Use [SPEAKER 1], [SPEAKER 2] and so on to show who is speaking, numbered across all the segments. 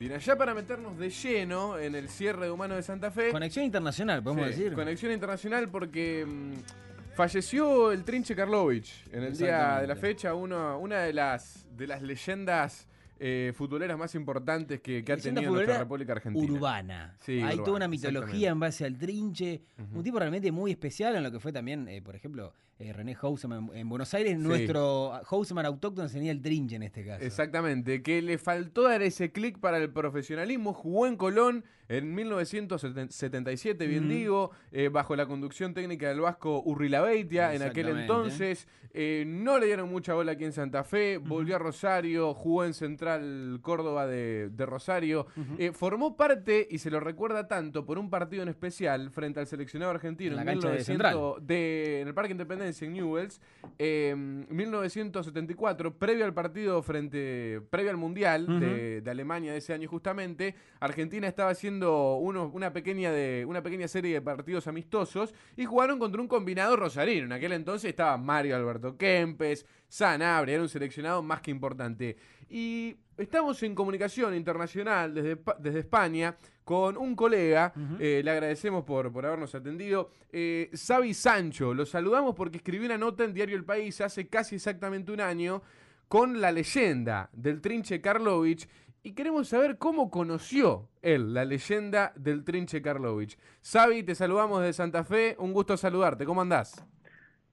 [SPEAKER 1] Bien, allá para meternos de lleno en el cierre de Humano de Santa Fe.
[SPEAKER 2] Conexión internacional, podemos
[SPEAKER 1] Sí,
[SPEAKER 2] decir.
[SPEAKER 1] Conexión internacional porque mm, falleció el Trinche Karlovich en el día de la fecha, uno, una de las, de las leyendas eh, futboleras más importantes que, que ha tenido nuestra República Argentina.
[SPEAKER 2] Urbana.
[SPEAKER 1] Sí,
[SPEAKER 2] Hay
[SPEAKER 1] urbana,
[SPEAKER 2] toda una mitología en base al trinche. Un tipo realmente muy especial en lo que fue también, eh, por ejemplo, eh, René Houseman en, en Buenos Aires.
[SPEAKER 1] Sí.
[SPEAKER 2] Nuestro Houseman autóctono tenía el trinche en este caso.
[SPEAKER 1] Exactamente, que le faltó dar ese clic para el profesionalismo. Jugó en Colón en 1977, bien digo, eh, bajo la conducción técnica del vasco Urrilabeitia. En aquel entonces eh, no le dieron mucha bola aquí en Santa Fe. Volvió a Rosario, jugó en Central Córdoba de, de Rosario. Eh, formó parte, y se lo recuerda tanto, por un partido en especial frente al seleccionado argentino
[SPEAKER 2] En
[SPEAKER 1] en,
[SPEAKER 2] de
[SPEAKER 1] 1900 de- en el Parque Independencia en Newells, eh, 1974, previo al partido frente, previo al Mundial de, de Alemania de ese año justamente, Argentina estaba haciendo uno- una, pequeña de, una pequeña serie de partidos amistosos y jugaron contra un combinado rosarino. En aquel entonces estaba Mario Alberto Kempes, Sanabria, era un seleccionado más que importante. Y estamos en comunicación internacional desde, desde España con un colega, eh, le agradecemos por, por habernos atendido, eh, Xavi Sancho, lo saludamos porque escribió una nota en Diario El País hace casi exactamente un año con la leyenda del Trinche Karlovich y queremos saber cómo conoció él la leyenda del Trinche Karlovich. Xavi, te saludamos desde Santa Fe, un gusto saludarte, ¿cómo andás?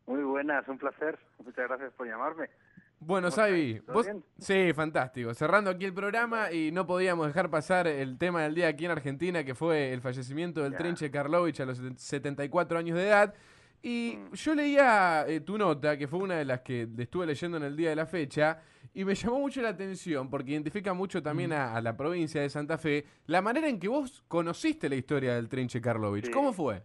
[SPEAKER 3] Muy buenas, un placer. Muchas gracias por llamarme.
[SPEAKER 1] Bueno,
[SPEAKER 3] ¿Cómo
[SPEAKER 1] Xavi, vos...
[SPEAKER 3] bien?
[SPEAKER 1] Sí, fantástico. Cerrando aquí el programa y no podíamos dejar pasar el tema del día aquí en Argentina, que fue el fallecimiento del. Trinche Karlovich a los 74 años de edad. Y
[SPEAKER 3] Mm.
[SPEAKER 1] yo leía eh, tu nota, que fue una de las que estuve leyendo en el día de la fecha, y me llamó mucho la atención, porque identifica mucho también a, a la provincia de Santa Fe, la manera en que vos conociste la historia del Trinche Karlovich.
[SPEAKER 3] Sí.
[SPEAKER 1] ¿Cómo fue?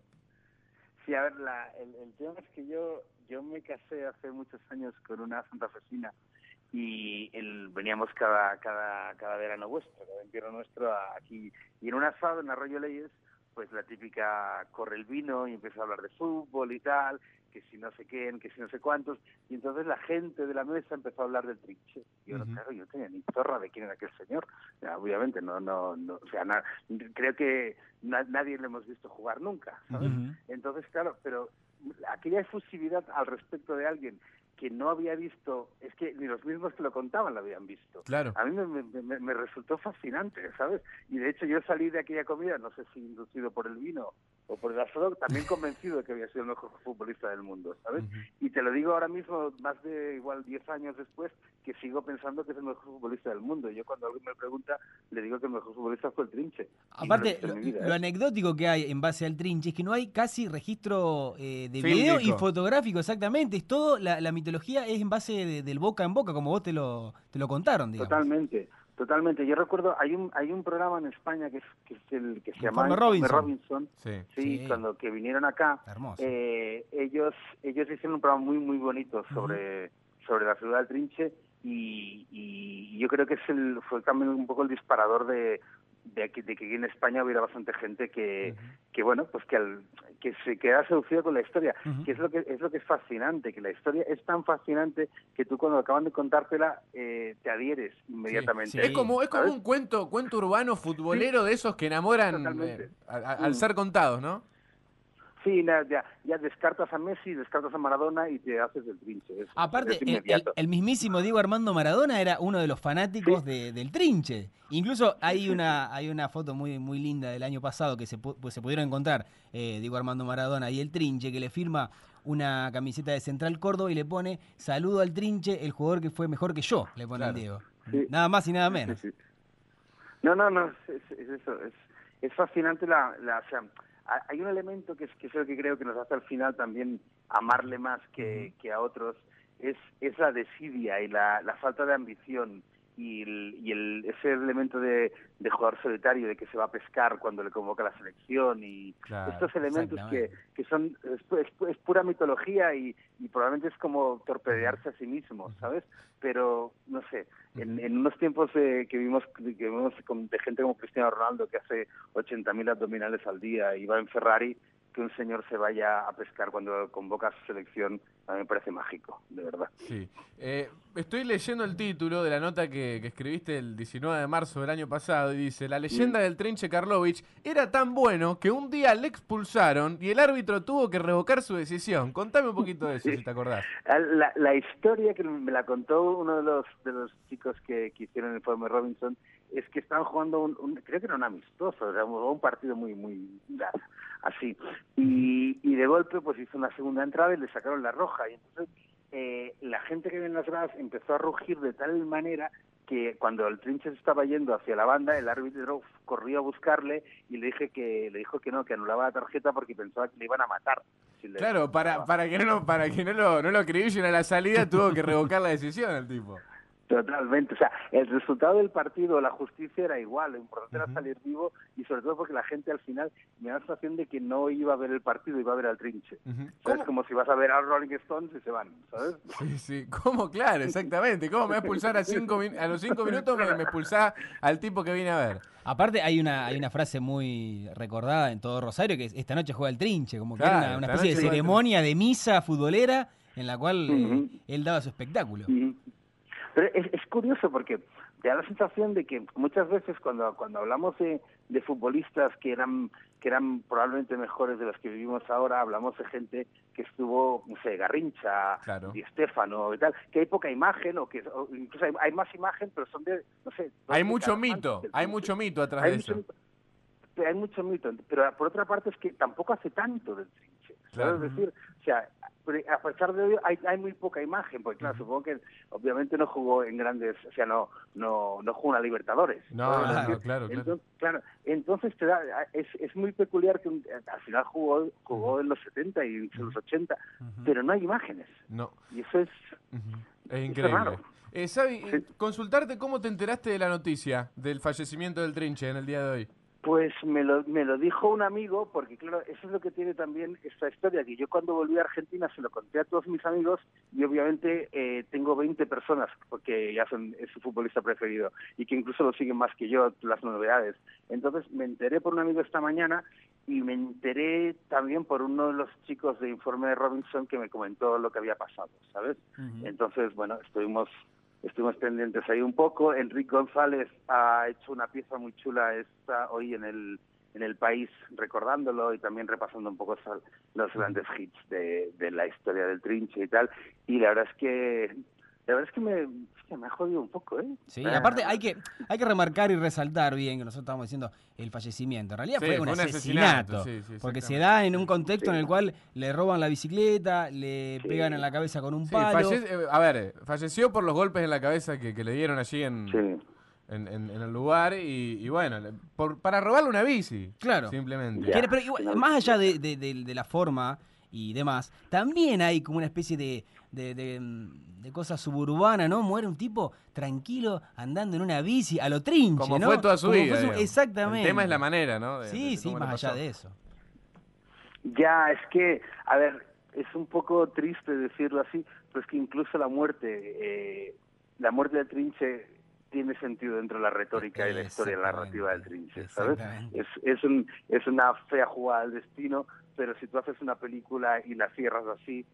[SPEAKER 3] Sí, a ver, la, el, el tema es que yo yo me casé hace muchos años con una santafesina y el, veníamos cada, cada, cada verano vuestro, cada entierro nuestro a- aquí. Y en un asado en Arroyo Leyes, pues la típica corre el vino y empieza a hablar de fútbol y tal, que si no sé quién, que si no sé cuántos. Y entonces la gente de la mesa empezó a hablar del trinche. Y yo,
[SPEAKER 1] Ujú.
[SPEAKER 3] claro, yo no tenía ni zorra de quién era aquel señor. Obviamente, no, no, no, o sea, na- creo que na- nadie le hemos visto jugar nunca, ¿sabes? Entonces, claro, pero aquella efusividad al respecto de alguien que no había visto, es que ni los mismos que lo contaban lo habían visto.
[SPEAKER 1] Claro.
[SPEAKER 3] A mí me, me- me- resultó fascinante, ¿sabes? Y de hecho yo salí de aquella comida, no sé si inducido por el vino o por el asado, también convencido de que había sido el mejor futbolista del mundo, ¿sabes? Y te lo digo ahora mismo, más de igual 10 años después, que sigo pensando que es el mejor futbolista del mundo. Y yo cuando alguien me pregunta, le digo que el mejor futbolista fue el Trinche. Y no lo
[SPEAKER 2] Aparte, lo,
[SPEAKER 3] mi vida,
[SPEAKER 2] lo
[SPEAKER 3] ¿eh?
[SPEAKER 2] anecdótico que hay en base al trinche es que no hay casi registro eh, de video y
[SPEAKER 1] Fílmico.
[SPEAKER 2] fotográfico, exactamente. Es todo, la, la mitología es en base de- del boca en boca, como vos te lo, te lo contaron, digamos.
[SPEAKER 3] Totalmente, totalmente. Yo recuerdo, hay un hay un programa en España que es, que es el que se llama
[SPEAKER 2] Robinson.
[SPEAKER 3] Robinson.
[SPEAKER 1] Sí.
[SPEAKER 3] Sí,
[SPEAKER 2] Sí.
[SPEAKER 3] cuando que vinieron acá, eh, ellos ellos hicieron un programa muy muy bonito sobre sobre la ciudad del Trinche y, y yo creo que es el fue también un poco el disparador de de que, de que aquí en España hubiera bastante gente que, que bueno pues que al- que se queda seducido con la historia que es lo que es lo que es fascinante que la historia es tan fascinante que tú cuando acaban de contártela eh, te adhieres inmediatamente
[SPEAKER 2] sí.
[SPEAKER 1] Es como, es como
[SPEAKER 3] ¿sabes?
[SPEAKER 1] un cuento, cuento urbano futbolero de esos que enamoran eh, a- a- al
[SPEAKER 3] Mm.
[SPEAKER 1] ser contados, ¿no?
[SPEAKER 3] Sí, ya, ya descartas a Messi, descartas a Maradona y te haces el trinche. Es-
[SPEAKER 2] Aparte,
[SPEAKER 3] es
[SPEAKER 2] el, el-
[SPEAKER 3] inmediato.
[SPEAKER 2] el mismísimo Diego Armando Maradona era uno de los fanáticos de- del trinche. Incluso hay una hay una foto muy muy linda del año pasado que se, pu- pues se pudieron encontrar eh, Diego Armando Maradona y el trinche que le firma una camiseta de Central Córdoba y le pone saludo al trinche, el jugador que fue mejor que yo, le pone al
[SPEAKER 1] Claro.
[SPEAKER 2] Diego.
[SPEAKER 3] Sí.
[SPEAKER 2] Nada más y nada menos.
[SPEAKER 3] Sí. No, no, no, es, es- es eso. Es, es fascinante la, la, o sea, hay un elemento que es, que es el que creo que nos hace al final también amarle más que, que a otros, es, es la desidia y la, la falta de ambición y, el, y el, ese elemento de, de jugador solitario, de que se va a pescar cuando le convoca la selección y
[SPEAKER 1] Claro,
[SPEAKER 3] estos elementos que, que son es, es es pura mitología y, y probablemente es como torpedearse a sí mismo, ¿sabes? Pero, no sé, en, en unos tiempos eh, que vimos que vimos con- de gente como Cristiano Ronaldo que hace 80.000 abdominales al día y va en Ferrari, que un señor se vaya a pescar cuando convoca a su selección, a mí me parece mágico, de verdad.
[SPEAKER 1] Sí. Eh, estoy leyendo el título de la nota que, que, escribiste el 19 de marzo del año pasado y dice, la leyenda del Trinche Karlovich era tan bueno que un día le expulsaron y el árbitro tuvo que revocar su decisión. Contame un poquito de eso, si te acordás.
[SPEAKER 3] La, la, historia que me la contó uno de los, de los chicos que, que hicieron el informe Robinson es que estaban jugando, un, un, creo que era un amistoso, o sea, un partido muy, muy así. Y, y de golpe pues hizo una segunda entrada y le sacaron la roja. Y entonces eh, la gente que viene en las gradas empezó a rugir de tal manera que cuando el trinche se estaba yendo hacia la banda, el árbitro corrió a buscarle y le dije que le dijo que no, que anulaba la tarjeta porque pensaba que le iban a matar.
[SPEAKER 1] Si claro, para, para que no, para que no lo, no lo acribillen a la salida tuvo que revocar la decisión el tipo.
[SPEAKER 3] Totalmente. O sea, el resultado del partido, la justicia era igual. Lo importante uh -huh. era salir vivo y sobre todo porque la gente al final me da la sensación de que no iba a ver el partido, iba a ver al trinche. Uh -huh. Es como si vas a ver a Rolling Stones y se van, ¿sabes?
[SPEAKER 1] Sí, sí. ¿Cómo? Claro, exactamente. ¿Cómo me va a expulsar a, cinco a los cinco minutos? Me, me expulsás al tipo que viene a ver.
[SPEAKER 2] Aparte hay una hay una frase muy recordada en todo Rosario que es esta noche juega el trinche, como que claro, era una, una especie de ceremonia de misa futbolera en la cual uh -huh. eh, él daba su espectáculo.
[SPEAKER 3] Pero es, es, curioso porque te da la sensación de que muchas veces cuando, cuando hablamos de, de, futbolistas que eran, que eran probablemente mejores de los que vivimos ahora, hablamos de gente que estuvo, no sé, Garrincha,
[SPEAKER 1] claro.
[SPEAKER 3] Di Stefano y tal, que hay poca imagen o que o incluso hay, hay, más imagen, pero son de, no sé...
[SPEAKER 1] Hay mucho mito, hay mucho mito atrás
[SPEAKER 3] hay
[SPEAKER 1] de eso.
[SPEAKER 3] Hay mucho mito, pero por otra parte es que tampoco hace tanto del trinche. Claro. Es decir, o sea, a pesar de ello hay, hay muy poca imagen, porque claro, uh -huh. supongo que obviamente no jugó en grandes, o sea, no no no jugó a Libertadores.
[SPEAKER 1] No, claro, claro, claro.
[SPEAKER 3] Entonces, claro, entonces te da, es, es muy peculiar que un, al final jugó jugó uh -huh. en los 70 y en los 80, uh -huh. pero no hay imágenes.
[SPEAKER 1] No.
[SPEAKER 3] Y eso es
[SPEAKER 1] es increíble. Es raro. Eh, Sabi, sí. consultarte cómo te enteraste de la noticia del fallecimiento del Trinche en el día de hoy.
[SPEAKER 3] Pues me lo, me lo dijo un amigo, porque claro, eso es lo que tiene también esta historia, que yo cuando volví a Argentina se lo conté a todos mis amigos y obviamente eh, tengo 20 personas, porque ya son, es su futbolista preferido, y que incluso lo siguen más que yo, las novedades. Entonces me enteré por un amigo esta mañana y me enteré también por uno de los chicos de Informe de Robinson que me comentó lo que había pasado, ¿sabes? Uh -huh. Entonces, bueno, estuvimos estuvimos pendientes ahí un poco. Enrique González ha hecho una pieza muy chula esta hoy en el en el país recordándolo y también repasando un poco los grandes hits de, de la historia del trinche y tal. Y la verdad es que la verdad es que me, me ha jodido un poco, ¿eh?
[SPEAKER 2] Sí, ah. aparte hay que, hay que remarcar y resaltar bien que nosotros estamos diciendo el fallecimiento. En realidad
[SPEAKER 1] sí,
[SPEAKER 2] fue un
[SPEAKER 1] fue
[SPEAKER 2] asesinato.
[SPEAKER 1] asesinato sí, sí,
[SPEAKER 2] porque se da en un contexto en el cual le roban la bicicleta, le pegan en la cabeza con un palo.
[SPEAKER 1] Falle eh, a ver, falleció por los golpes en la cabeza que, que le dieron allí en... En, en, en, el lugar y, y bueno, por, para robarle una bici.
[SPEAKER 2] Claro.
[SPEAKER 1] Simplemente.
[SPEAKER 2] Yeah. Pero igual, más allá de, de, de, de, la forma y demás, también hay como una especie de, de, de, cosa suburbana, ¿no? Muere un tipo tranquilo andando en una bici a lo trinche,
[SPEAKER 1] Como
[SPEAKER 2] ¿no?
[SPEAKER 1] fue toda su
[SPEAKER 2] Como
[SPEAKER 1] vida.
[SPEAKER 2] Su, exactamente.
[SPEAKER 1] El tema es la manera, ¿no?
[SPEAKER 2] De, sí, sí, más allá de eso.
[SPEAKER 3] Ya, es que, a ver, es un poco triste decirlo así, pero es que incluso la muerte, eh, la muerte del trinche tiene sentido dentro de la retórica y la historia narrativa del trinche, ¿sabes? Es, es, un, es una fea jugada al destino, pero si tú haces una película y la cierras así...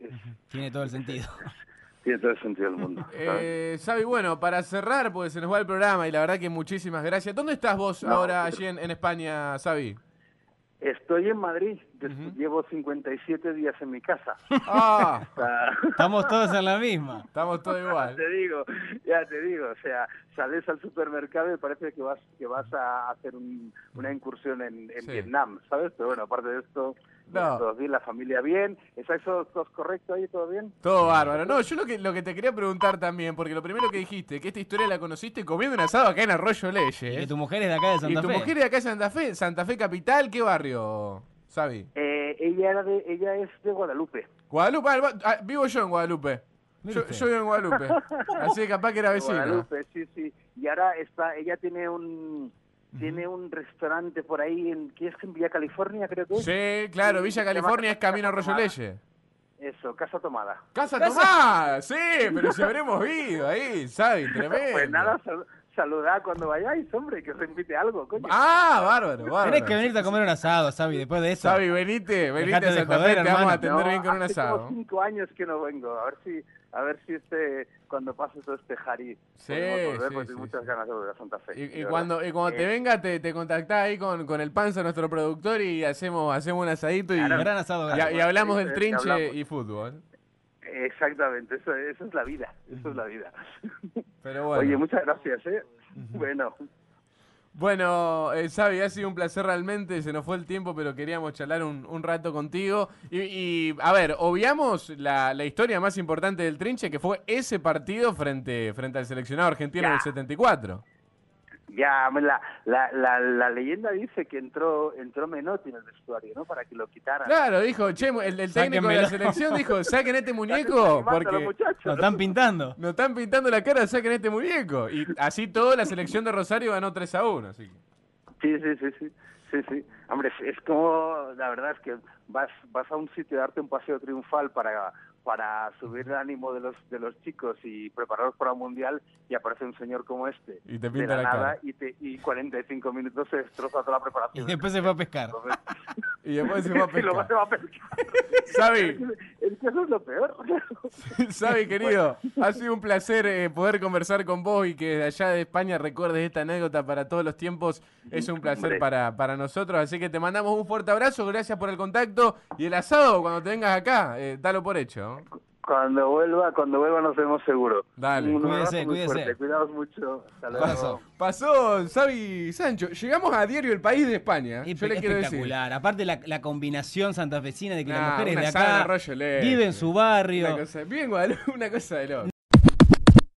[SPEAKER 2] Es, tiene todo el sentido.
[SPEAKER 3] tiene todo el sentido del mundo.
[SPEAKER 1] Eh, Sabi, bueno, para cerrar, pues se nos va el programa y la verdad que muchísimas gracias. ¿Dónde estás vos no, ahora allí en, en España, Sabi?
[SPEAKER 3] Estoy en Madrid, uh -huh. llevo 57 días en mi casa.
[SPEAKER 1] Ah,
[SPEAKER 2] estamos todos en la misma.
[SPEAKER 1] Estamos todos igual.
[SPEAKER 3] te digo, ya te digo, o sea, sales al supermercado y parece que vas que vas a hacer un, una incursión en, en sí. Vietnam, ¿sabes? Pero bueno, aparte de esto, no. todo bien, la familia bien. ¿Es eso todo correcto ahí? ¿Todo bien?
[SPEAKER 1] Todo bárbaro. No, yo lo que, lo que te quería preguntar también, porque lo primero que dijiste, que esta historia la conociste comiendo un asado acá en Arroyo Leyes.
[SPEAKER 2] Y que tu mujer es de acá de Santa
[SPEAKER 1] Fe. Y tu mujer es de acá de Santa Fe, Santa Fe Capital, ¿qué barrio, Sabi?
[SPEAKER 3] Eh, ella, era de, ella es de Guadalupe.
[SPEAKER 1] Guadalupe, ah, vivo yo en Guadalupe. Yo, yo, vivo en Guadalupe. Así que capaz que era vecino.
[SPEAKER 3] Guadalupe, sí, sí. Y ahora está, ella tiene un tiene un restaurante por ahí en ¿qué es en Villa California creo que es?
[SPEAKER 1] Sí, claro, Villa California es camino a Arroyo Leyes.
[SPEAKER 3] Eso, Casa Tomada.
[SPEAKER 1] Casa, Casa Tomada, sí, pero si habremos ido ahí, ¿sabes? Tremendo.
[SPEAKER 3] Pues nada, saludad cuando vayáis, hombre, que os invite algo, coño.
[SPEAKER 1] Ah, bárbaro, bárbaro.
[SPEAKER 2] Tenés que venirte a comer un asado, Xavi, después de eso.
[SPEAKER 1] Xavi, venite, venite a
[SPEAKER 2] de
[SPEAKER 1] Santa
[SPEAKER 2] joder,
[SPEAKER 1] Fe, te vamos a atender bien con un
[SPEAKER 3] hace
[SPEAKER 1] asado.
[SPEAKER 3] como cinco años que no vengo, a ver si, a ver si este, cuando pase todo este jarí,
[SPEAKER 1] Sí,
[SPEAKER 3] podemos volver,
[SPEAKER 1] sí,
[SPEAKER 3] porque
[SPEAKER 1] sí,
[SPEAKER 3] tengo muchas
[SPEAKER 1] sí.
[SPEAKER 3] ganas de volver a Santa Fe.
[SPEAKER 1] Y, y cuando, y cuando te
[SPEAKER 3] Eh,
[SPEAKER 1] venga, te, te contactás ahí con, con el Panza, nuestro productor, y hacemos, hacemos un asadito y,
[SPEAKER 2] Un gran asado.
[SPEAKER 1] y- y hablamos
[SPEAKER 3] Sí,
[SPEAKER 1] del trinche
[SPEAKER 3] hablamos.
[SPEAKER 1] y fútbol.
[SPEAKER 3] Exactamente, eso, eso es la vida, eso es la vida.
[SPEAKER 1] Pero bueno.
[SPEAKER 3] Oye, muchas gracias, ¿eh? Bueno,
[SPEAKER 1] Bueno, eh, Xavi, ha sido un placer realmente, se nos fue el tiempo, pero queríamos charlar un, un rato contigo. Y, y, a ver, obviamos la, la historia más importante del Trinche, que fue ese partido frente, frente al seleccionado argentino del 74.
[SPEAKER 3] Ya la, la, la, la leyenda dice que entró entró Menotti en el vestuario, ¿no? Para que lo quitaran.
[SPEAKER 1] Claro, dijo, che, el, el técnico de la selección dijo, saquen este muñeco, porque
[SPEAKER 3] muchachos,
[SPEAKER 2] Lo
[SPEAKER 3] ¿no?
[SPEAKER 2] están pintando.
[SPEAKER 1] nos están pintando la cara, saquen este muñeco. Y así todo, la selección de Rosario ganó 3 a 1. Así que.
[SPEAKER 3] Sí, sí, sí, sí, sí, sí. Hombre, es, es como, la verdad es que vas, vas a un sitio a darte un paseo triunfal para, para subir el ánimo de los, de los chicos y prepararlos para el mundial y aparece un señor como este.
[SPEAKER 1] Y te
[SPEAKER 3] de
[SPEAKER 1] pinta
[SPEAKER 3] la
[SPEAKER 1] la
[SPEAKER 3] nada
[SPEAKER 1] cara.
[SPEAKER 3] y, te, y 45 minutos se destroza toda la
[SPEAKER 2] Y
[SPEAKER 3] preparación.
[SPEAKER 2] después se fue a pescar.
[SPEAKER 3] Entonces,
[SPEAKER 1] Y después se fue a pescar.
[SPEAKER 3] se va a pescar. Es que eso es lo peor.
[SPEAKER 1] Xavi, querido, ha sido un placer eh, poder conversar con vos y que allá de España recuerdes esta anécdota para todos los tiempos. Es un placer para, para nosotros, así que te mandamos un fuerte abrazo, gracias por el contacto y el asado cuando te vengas acá, eh, dalo por hecho.
[SPEAKER 3] Cuando vuelva, cuando vuelva nos vemos seguro.
[SPEAKER 1] Dale.
[SPEAKER 3] Un
[SPEAKER 2] Cuídese, cuídese.
[SPEAKER 3] fuerte. Cuidaos mucho. Hasta luego.
[SPEAKER 2] Abrazo.
[SPEAKER 1] Pasó Xavi Sancho, llegamos a Diario El País de España.
[SPEAKER 2] Es
[SPEAKER 1] Yo le quiero decir.
[SPEAKER 2] espectacular. Aparte la, la combinación santafesina de que
[SPEAKER 1] Nah,
[SPEAKER 2] las mujeres
[SPEAKER 1] una
[SPEAKER 2] de acá
[SPEAKER 1] de Arroyo Leste.
[SPEAKER 2] viven su barrio.
[SPEAKER 1] Una cosa, bien, Guadalupe, una cosa de loco.